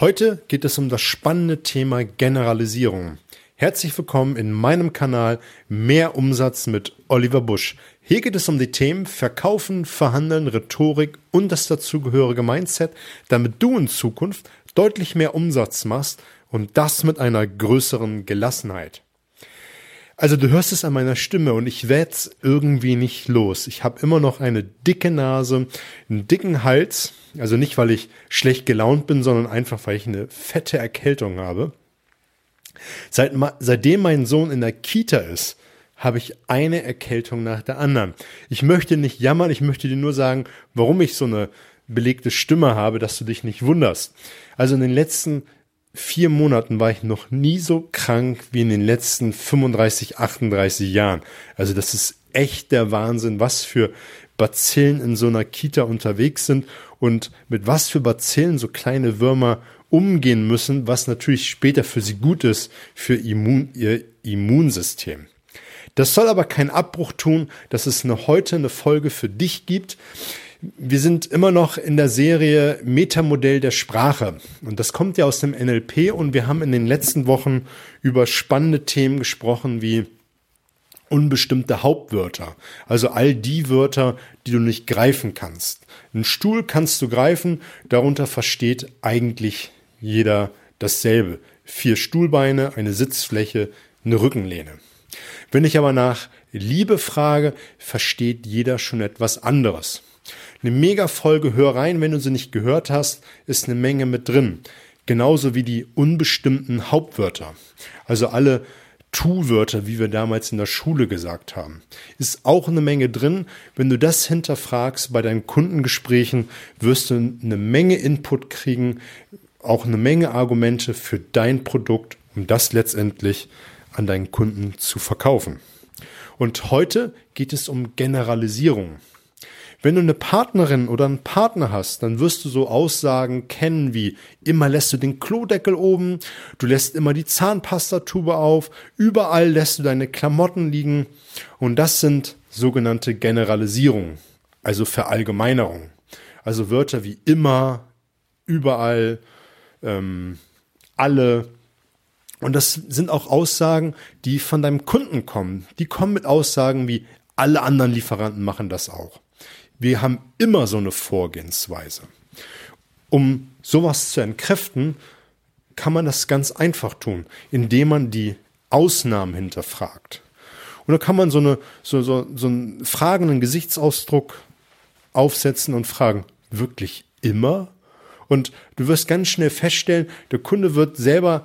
Heute geht es um das spannende Thema Generalisierung. Herzlich willkommen in meinem Kanal Mehr Umsatz mit Oliver Busch. Hier geht es um die Themen Verkaufen, Verhandeln, Rhetorik und das dazugehörige Mindset, damit du in Zukunft deutlich mehr Umsatz machst und das mit einer größeren Gelassenheit. Also du hörst es an meiner Stimme und ich werde irgendwie nicht los. Ich habe immer noch eine dicke Nase, einen dicken Hals. Also nicht, weil ich schlecht gelaunt bin, sondern einfach, weil ich eine fette Erkältung habe. Seit, seitdem mein Sohn in der Kita ist, habe ich eine Erkältung nach der anderen. Ich möchte nicht jammern, ich möchte dir nur sagen, warum ich so eine belegte Stimme habe, dass du dich nicht wunderst. Also in den letzten vier Monaten war ich noch nie so krank wie in den letzten 35, 38 Jahren. Also das ist echt der Wahnsinn, was für Bazillen in so einer Kita unterwegs sind und mit was für Bazillen so kleine Würmer umgehen müssen, was natürlich später für sie gut ist, für Immun, ihr Immunsystem. Das soll aber keinen Abbruch tun, dass es eine, heute eine Folge für dich gibt, wir sind immer noch in der Serie Metamodell der Sprache. Und das kommt ja aus dem NLP und wir haben in den letzten Wochen über spannende Themen gesprochen wie unbestimmte Hauptwörter. Also all die Wörter, die du nicht greifen kannst. Ein Stuhl kannst du greifen, darunter versteht eigentlich jeder dasselbe. Vier Stuhlbeine, eine Sitzfläche, eine Rückenlehne. Wenn ich aber nach Liebe frage, versteht jeder schon etwas anderes. Eine Mega-Folge, hör rein, wenn du sie nicht gehört hast, ist eine Menge mit drin. Genauso wie die unbestimmten Hauptwörter. Also alle Tu-Wörter, wie wir damals in der Schule gesagt haben. Ist auch eine Menge drin. Wenn du das hinterfragst bei deinen Kundengesprächen, wirst du eine Menge Input kriegen, auch eine Menge Argumente für dein Produkt, um das letztendlich an deinen Kunden zu verkaufen. Und heute geht es um Generalisierung. Wenn du eine Partnerin oder einen Partner hast, dann wirst du so Aussagen kennen wie immer lässt du den Klodeckel oben, du lässt immer die Zahnpastatube auf, überall lässt du deine Klamotten liegen und das sind sogenannte Generalisierungen, also Verallgemeinerungen. Also Wörter wie immer, überall, ähm, alle. Und das sind auch Aussagen, die von deinem Kunden kommen. Die kommen mit Aussagen wie alle anderen Lieferanten machen das auch. Wir haben immer so eine Vorgehensweise. Um sowas zu entkräften, kann man das ganz einfach tun, indem man die Ausnahmen hinterfragt. Und da kann man so, eine, so, so, so einen fragenden Gesichtsausdruck aufsetzen und fragen, wirklich immer? Und du wirst ganz schnell feststellen, der Kunde wird selber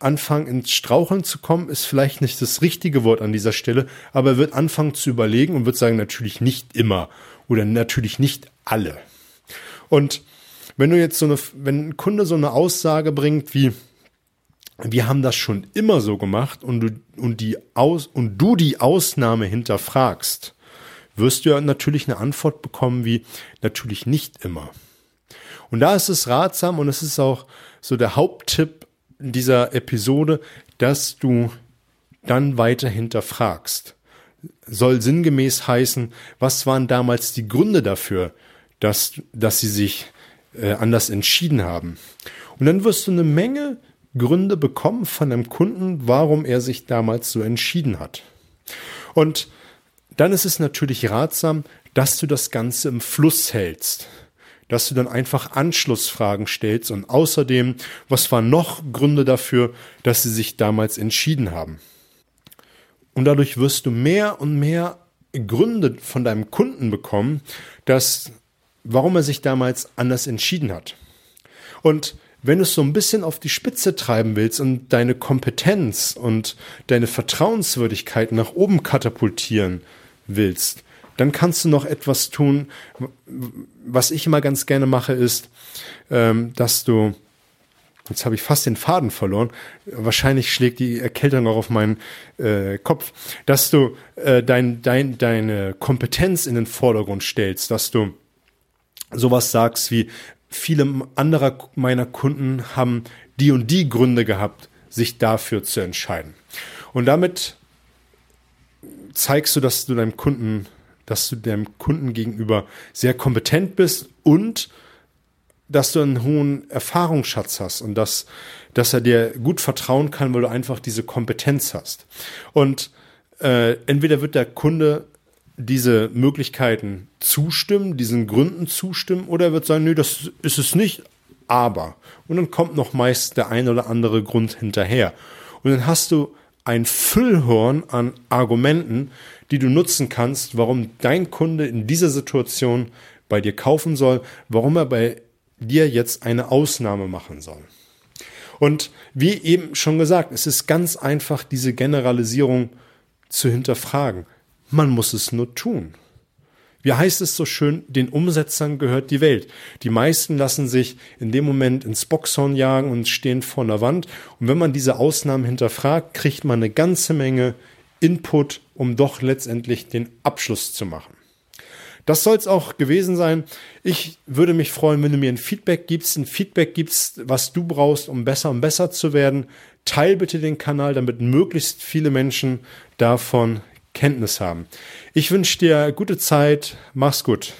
anfangen ins Straucheln zu kommen, ist vielleicht nicht das richtige Wort an dieser Stelle, aber er wird anfangen zu überlegen und wird sagen, natürlich nicht immer oder natürlich nicht alle. Und wenn du jetzt so eine, wenn ein Kunde so eine Aussage bringt wie, wir haben das schon immer so gemacht und du, und die aus, und du die Ausnahme hinterfragst, wirst du ja natürlich eine Antwort bekommen wie, natürlich nicht immer. Und da ist es ratsam und es ist auch so der Haupttipp dieser Episode, dass du dann weiter hinterfragst soll sinngemäß heißen, was waren damals die Gründe dafür, dass, dass sie sich äh, anders entschieden haben. Und dann wirst du eine Menge Gründe bekommen von einem Kunden, warum er sich damals so entschieden hat. Und dann ist es natürlich ratsam, dass du das Ganze im Fluss hältst. Dass du dann einfach Anschlussfragen stellst und außerdem, was waren noch Gründe dafür, dass sie sich damals entschieden haben. Und dadurch wirst du mehr und mehr Gründe von deinem Kunden bekommen, dass, warum er sich damals anders entschieden hat. Und wenn du es so ein bisschen auf die Spitze treiben willst und deine Kompetenz und deine Vertrauenswürdigkeit nach oben katapultieren willst, dann kannst du noch etwas tun. Was ich immer ganz gerne mache, ist, ähm, dass du Jetzt habe ich fast den Faden verloren. Wahrscheinlich schlägt die Erkältung auch auf meinen äh, Kopf, dass du äh, dein, dein, deine Kompetenz in den Vordergrund stellst, dass du sowas sagst wie viele anderer meiner Kunden haben die und die Gründe gehabt, sich dafür zu entscheiden. Und damit zeigst du, dass du deinem Kunden, dass du deinem Kunden gegenüber sehr kompetent bist und dass du einen hohen Erfahrungsschatz hast und dass, dass er dir gut vertrauen kann, weil du einfach diese Kompetenz hast. Und äh, entweder wird der Kunde diese Möglichkeiten zustimmen, diesen Gründen zustimmen, oder er wird sagen, nö, das ist es nicht, aber. Und dann kommt noch meist der ein oder andere Grund hinterher. Und dann hast du ein Füllhorn an Argumenten, die du nutzen kannst, warum dein Kunde in dieser Situation bei dir kaufen soll, warum er bei dir jetzt eine Ausnahme machen soll. Und wie eben schon gesagt, es ist ganz einfach, diese Generalisierung zu hinterfragen. Man muss es nur tun. Wie heißt es so schön, den Umsetzern gehört die Welt. Die meisten lassen sich in dem Moment ins Boxhorn jagen und stehen vor einer Wand. Und wenn man diese Ausnahmen hinterfragt, kriegt man eine ganze Menge Input, um doch letztendlich den Abschluss zu machen. Das soll es auch gewesen sein. Ich würde mich freuen, wenn du mir ein Feedback gibst, ein Feedback gibst, was du brauchst, um besser und besser zu werden. Teil bitte den Kanal, damit möglichst viele Menschen davon Kenntnis haben. Ich wünsche dir gute Zeit. Mach's gut.